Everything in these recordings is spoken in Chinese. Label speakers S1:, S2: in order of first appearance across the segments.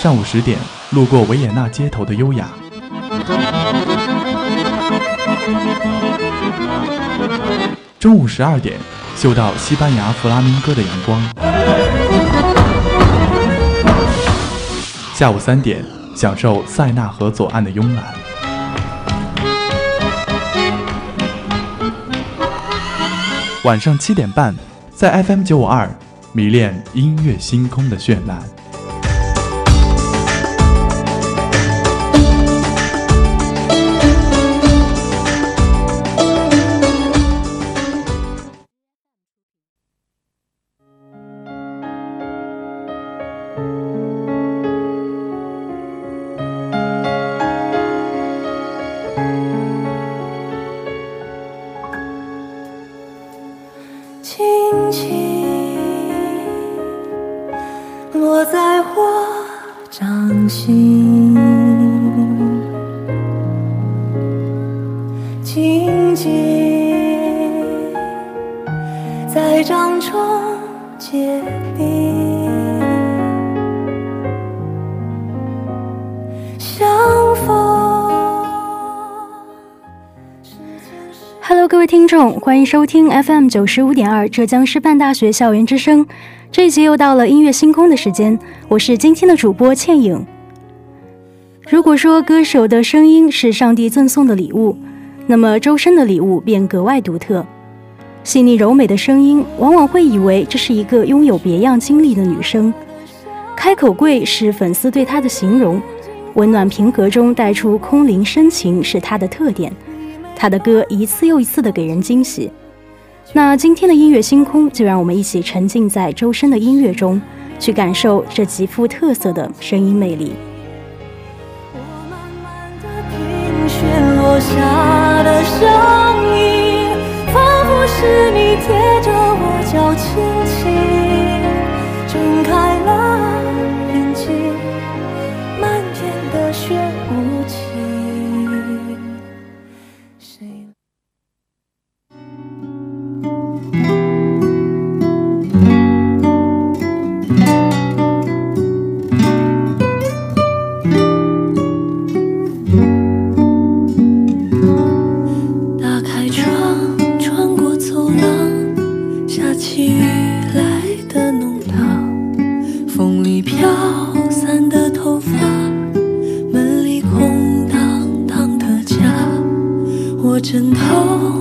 S1: 上午十点，路过维也纳街头的优雅。中午十二点，嗅到西班牙弗拉明戈的阳光。下午三点，享受塞纳河左岸的慵懒。晚上七点半，在 FM 九五二，迷恋音乐星空的绚烂。
S2: 静静在掌中结冰，相逢。
S3: Hello，各位听众，欢迎收听 FM 九十五点二浙江师范大学校园之声。这一集又到了音乐星空的时间，我是今天的主播倩影。如果说歌手的声音是上帝赠送的礼物，那么周深的礼物便格外独特。细腻柔美的声音，往往会以为这是一个拥有别样经历的女生。开口跪是粉丝对她的形容，温暖平和中带出空灵深情是她的特点。她的歌一次又一次的给人惊喜，那今天的音乐星空就让我们一起沉浸在周深的音乐中，去感受这极富特色的声音魅力。
S2: 声音，仿佛是你贴着我脚
S3: 尖枕头。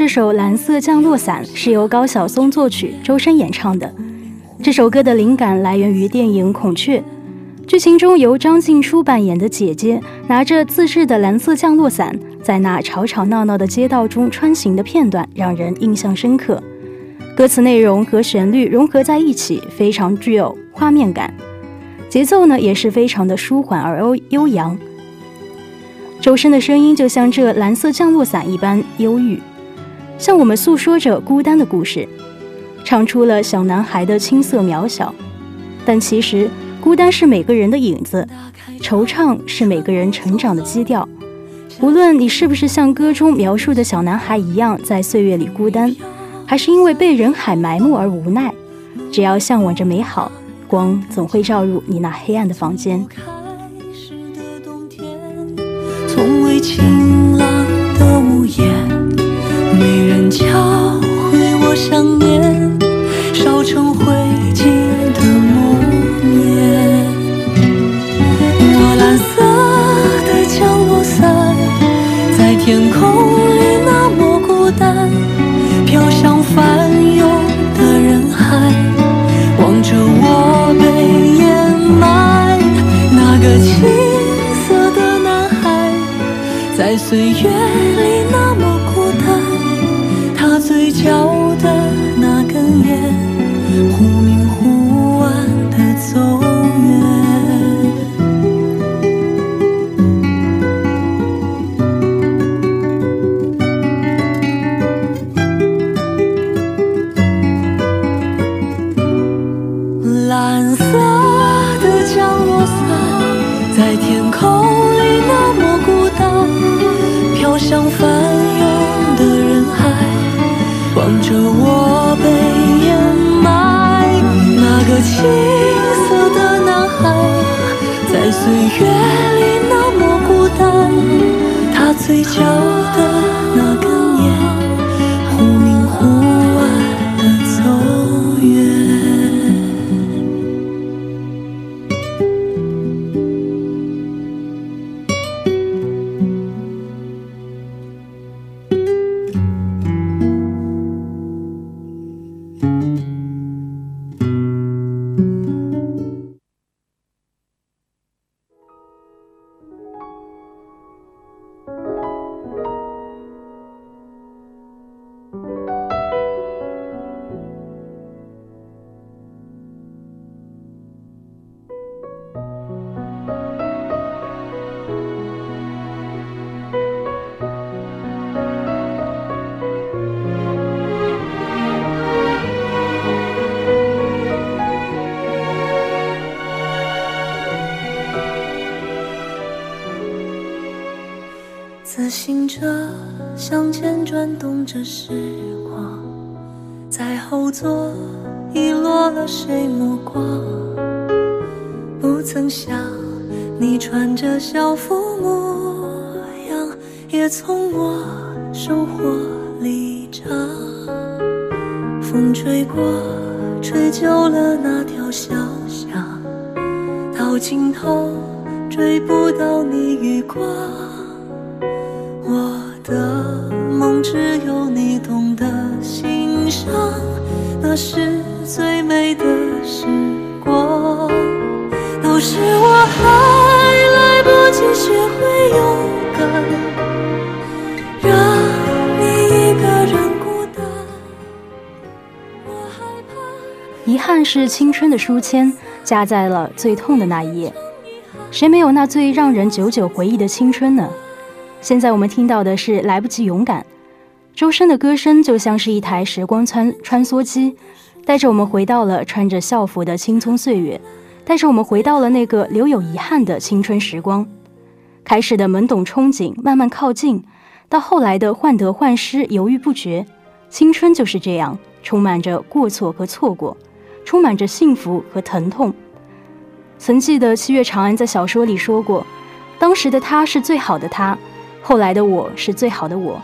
S3: 这首《蓝色降落伞》是由高晓松作曲、周深演唱的。这首歌的灵感来源于电影《孔雀》，剧情中由张静初扮演的姐姐拿着自制的蓝色降落伞，在那吵吵闹闹的街道中穿行的片段，让人印象深刻。歌词内容和旋律融合在一起，非常具有画面感。节奏呢，也是非常的舒缓而悠悠扬。周深的声音就像这蓝色降落伞一般忧郁，向我们诉说着孤单的故事，唱出了小男孩的青涩渺小。但其实，孤单是每个人的影子，惆怅是每个人成长的基调。无论你是不是像歌中描述的小男孩一样，在岁月里孤单，还是因为被人海埋没而无奈，只要向往着美好，光总会照入你那黑暗的房间。
S2: 从未谁目光？不曾想你穿着校服模样，也从我收获离场。风吹过，吹旧了那条小巷，到尽头追不到你余光。我的梦只那是最美的时光。都是我还来不及学会勇敢，
S3: 遗憾是青春的书签，夹在了最痛的那一页。谁没有那最让人久久回忆的青春呢？现在我们听到的是《来不及勇敢》，周深的歌声就像是一台时光穿穿梭机，带着我们回到了穿着校服的青葱岁月，带着我们回到了那个留有遗憾的青春时光。开始的懵懂憧憬，慢慢靠近，到后来的患得患失、犹豫不决。青春就是这样，充满着过错和错过，充满着幸福和疼痛。曾记得七月长安在小说里说过，当时的他是最好的他。后来的我是最好的我，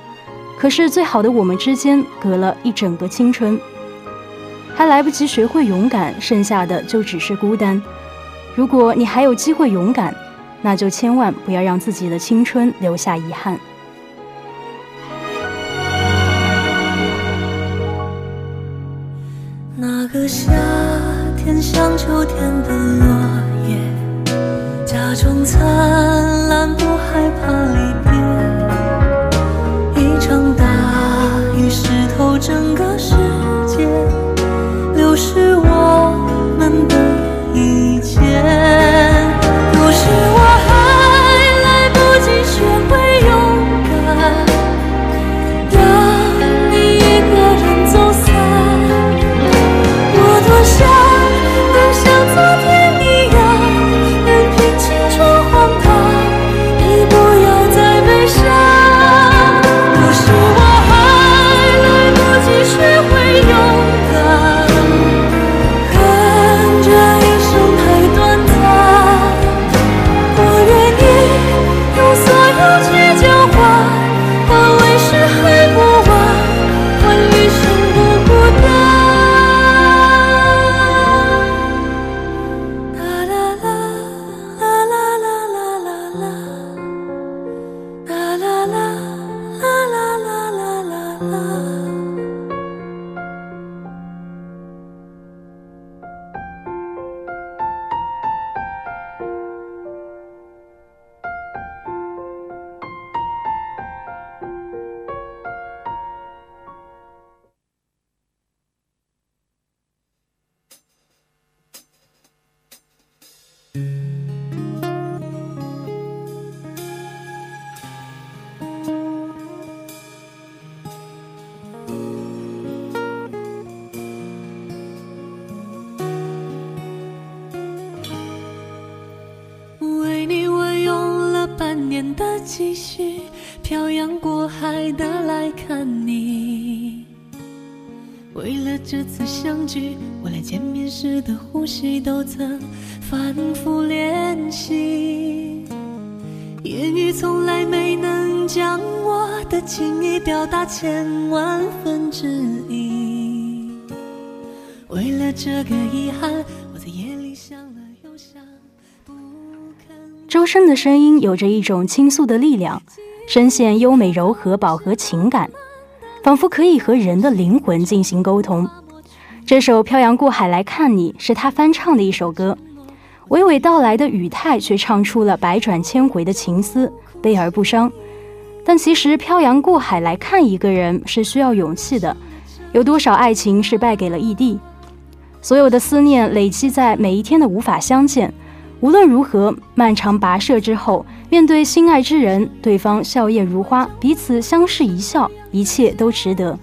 S3: 可是最好的我们之间隔了一整个青春，还来不及学会勇敢，剩下的就只是孤单。如果你还有机会勇敢，那就千万不要让自己的青春留下遗憾。
S2: 那个夏天像秋天的落叶，假装灿，这次相聚，我连见面时的呼吸都曾反复练习。言语从来没能将我的情意表达千万分之一。为了这个遗憾，我在夜里想了又想，不肯。
S3: 周深的声音有着一种倾诉的力量，声线优美柔和，饱和情感，仿佛可以和人的灵魂进行沟通。这首《漂洋过海来看你》是他翻唱的一首歌。娓娓道来的语态，却唱出了百转千回的情思，悲而不伤。但其实漂洋过海来看一个人是需要勇气的，有多少爱情是败给了异地？所有的思念累积在每一天的无法相见。无论如何，漫长跋涉之后，面对心爱之人，对方笑靥如花，彼此相视一笑，一切都值得。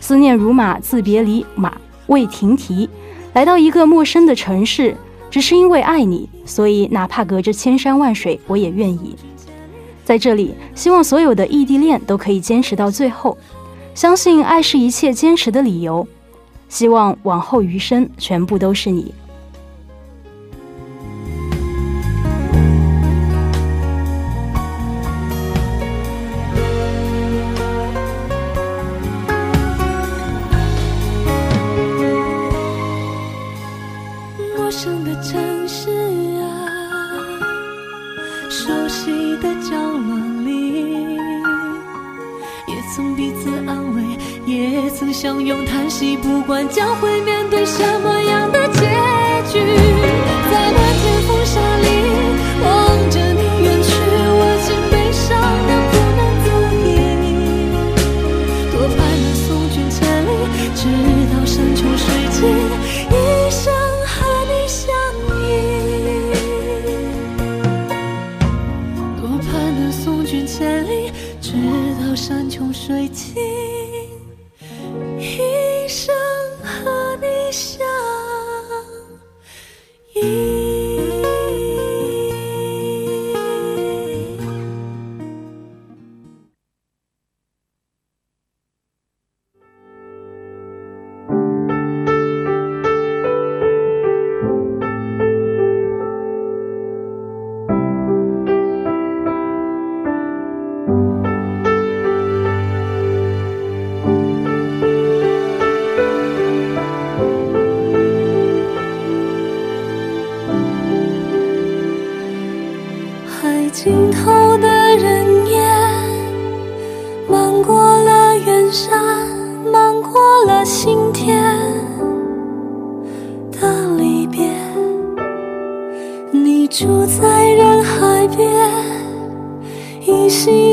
S3: 思念如马，自别离，马未停蹄，来到一个陌生的城市。只是因为爱你，所以哪怕隔着千山万水，我也愿意。在这里，希望所有的异地恋都可以坚持到最后，相信爱是一切坚持的理由。希望往后余生，全部都是你。
S2: 将会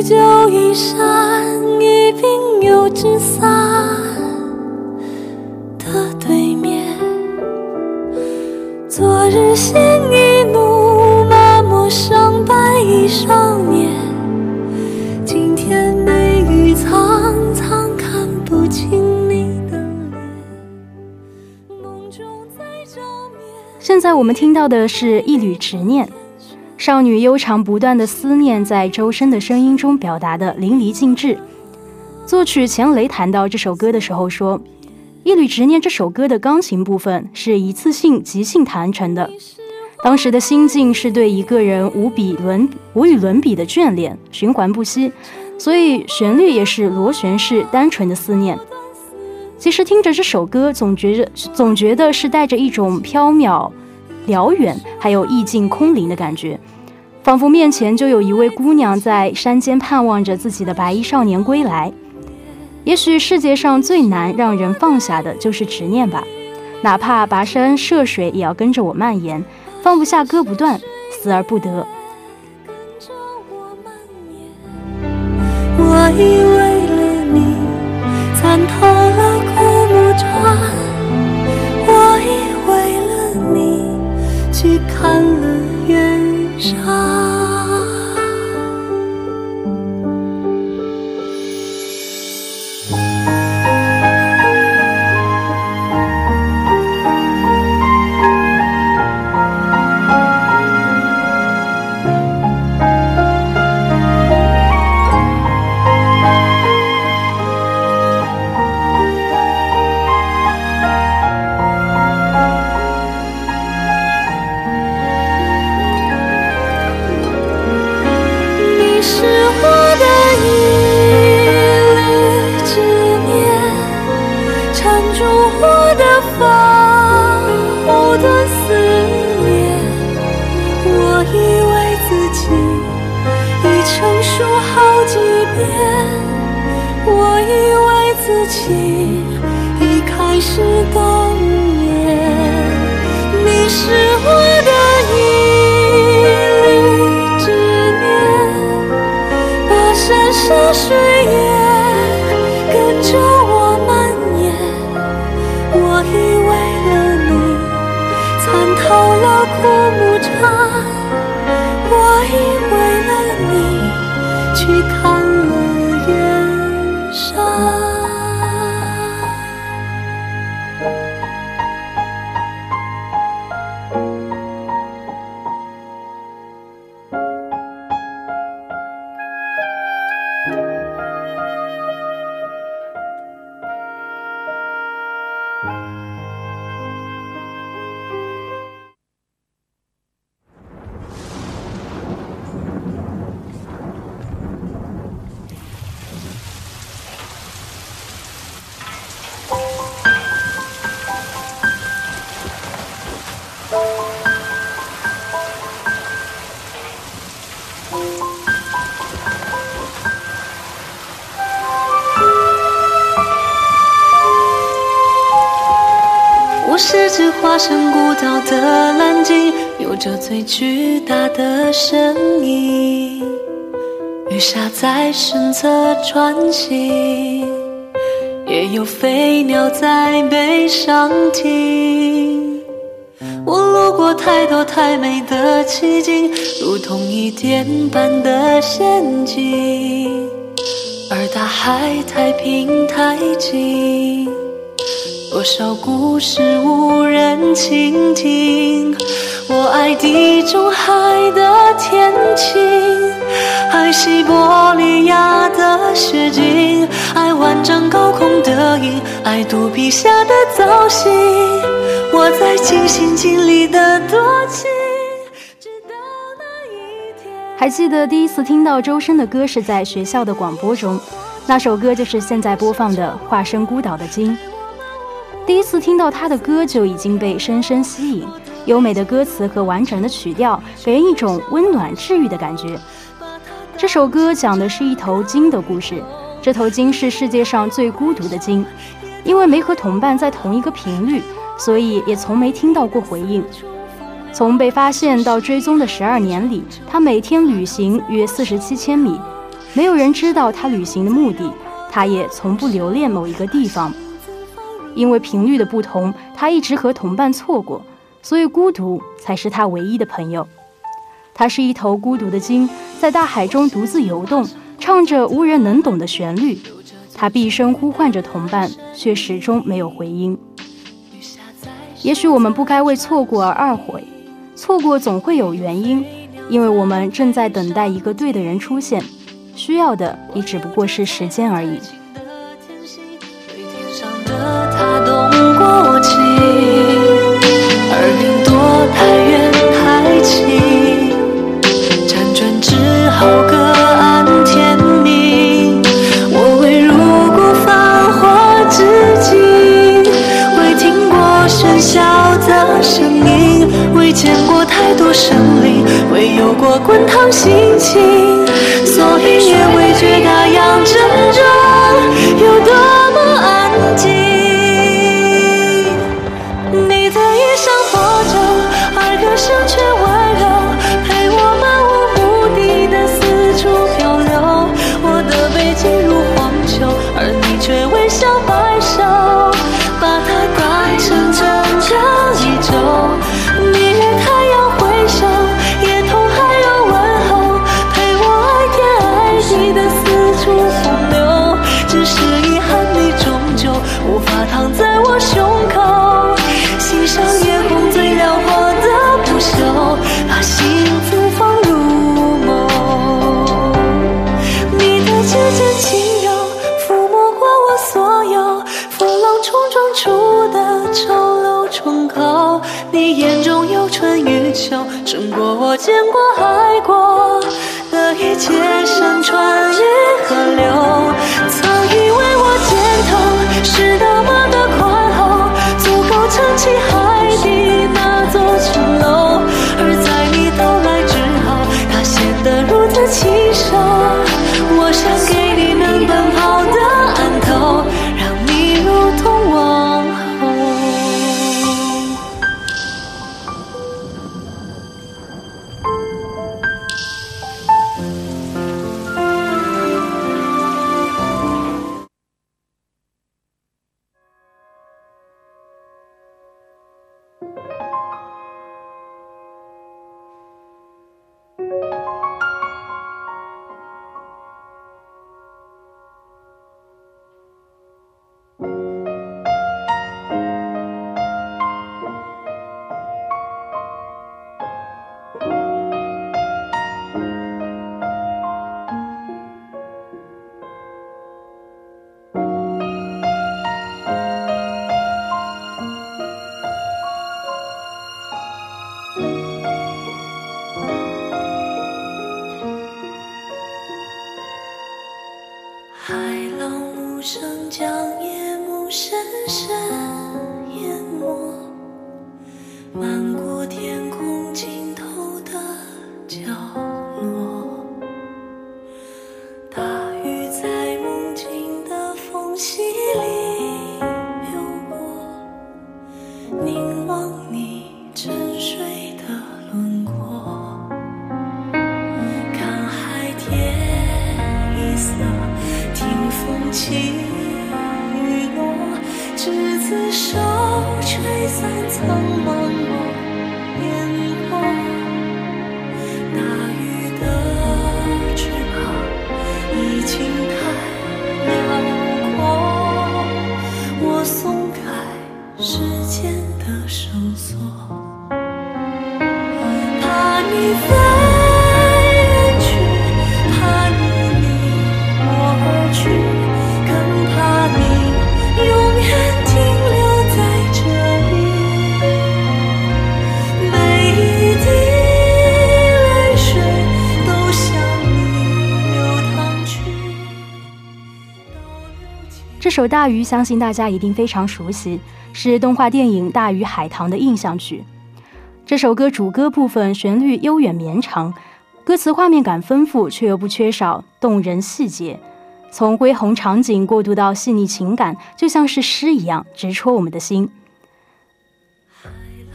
S2: 酒一山，一柄油纸伞的对面。昨日鲜衣怒，马，陌上白衣少年。今天眉宇苍苍，看不清你的脸。梦中在照面。
S3: 现在我们听到的是一缕执念。少女悠长不断的思念，在周深的声音中表达的淋漓尽致。作曲钱雷谈到这首歌的时候说，《一缕执念》这首歌的钢琴部分是一次性即兴弹成的，当时的心境是对一个人无比伦无与伦比的眷恋，循环不息，所以旋律也是螺旋式单纯的思念。其实听着这首歌，总觉着总觉得是带着一种飘渺、辽远，还有意境空灵的感觉，仿佛面前就有一位姑娘在山间盼望着自己的白衣少年归来。也许世界上最难让人放下的就是执念吧，哪怕跋山涉水，也要跟着我蔓延，放不下，割不断，死而不得。
S2: 我以为了你，参透了。我远山涉水也跟着我蔓延。我已为了你参透了枯木身孤岛的蓝鲸，有着最巨大的身影。鱼虾在身侧穿行，也有飞鸟在背上停。我路过太多太美的奇景，如同一点般的仙境，而大海太平太静。多少故事无人倾听？我爱地中海的天晴，爱西伯利亚的雪景，爱万丈高空的鹰，爱肚皮下的造型。我在尽心尽力的多情，直到那一天。
S3: 还记得第一次听到周深的歌是在学校的广播中，那首歌就是现在播放的《化身孤岛的鲸》。第一次听到他的歌就已经被深深吸引，优美的歌词和完整的曲调给人一种温暖治愈的感觉。这首歌讲的是一头鲸的故事，这头鲸是世界上最孤独的鲸，因为没和同伴在同一个频率，所以也从没听到过回应。从被发现到追踪的十二年里，他每天旅行约四十七千米，没有人知道他旅行的目的，他也从不留恋某一个地方。因为频率的不同，他一直和同伴错过，所以孤独才是他唯一的朋友。他是一头孤独的鲸，在大海中独自游动，唱着无人能懂的旋律。他毕生呼唤着同伴，却始终没有回音。也许我们不该为错过而懊悔，错过总会有原因，因为我们正在等待一个对的人出现，需要的也只不过是时间而已。
S2: 见过太多生灵，未有过滚烫心情，所以也未觉大洋正中有多过我见过爱过的一切山川
S3: 这首《大鱼》相信大家一定非常熟悉，是动画电影《大鱼海棠》的印象曲。这首歌主歌部分旋律悠远绵长，歌词画面感丰富，却又不缺少动人细节。从恢宏场景过渡到细腻情感，就像是诗一样，直戳我们的心。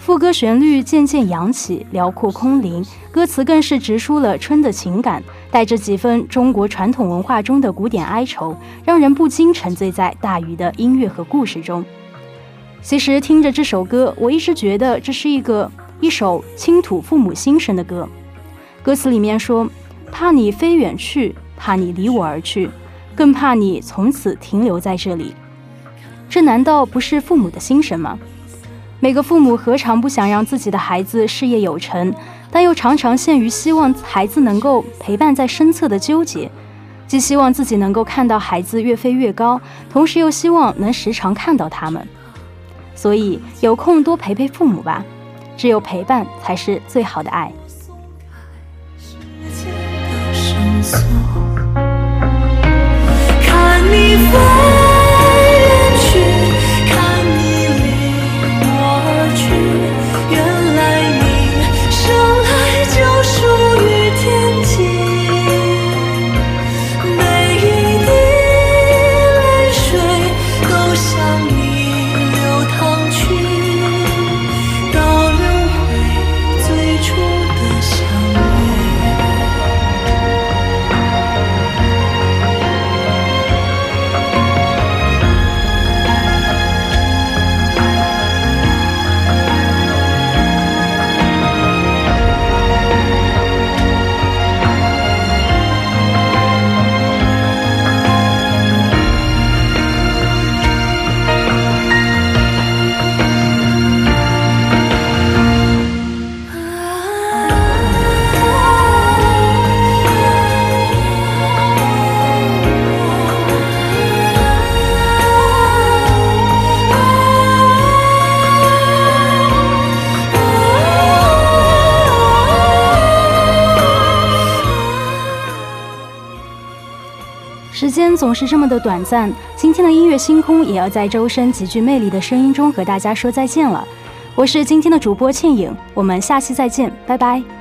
S3: 副歌旋律渐渐扬起，辽阔空灵；歌词更是直抒了春的情感，带着几分中国传统文化中的古典哀愁，让人不禁沉醉在大鱼的音乐和故事中。其实听着这首歌，我一直觉得这是一个一首倾吐父母心声的歌。歌词里面说：“怕你飞远去，怕你离我而去，更怕你从此停留在这里。”这难道不是父母的心声吗？每个父母何尝不想让自己的孩子事业有成，但又常常陷于希望孩子能够陪伴在身侧的纠结，既希望自己能够看到孩子越飞越高，同时又希望能时常看到他们。所以有空多陪陪父母吧，只有陪伴才是最好的爱。
S2: 看你飞。
S3: 总是这么的短暂，今天的音乐星空也要在周深极具魅力的声音中和大家说再见了。我是今天的主播倩影，我们下期再见，拜拜。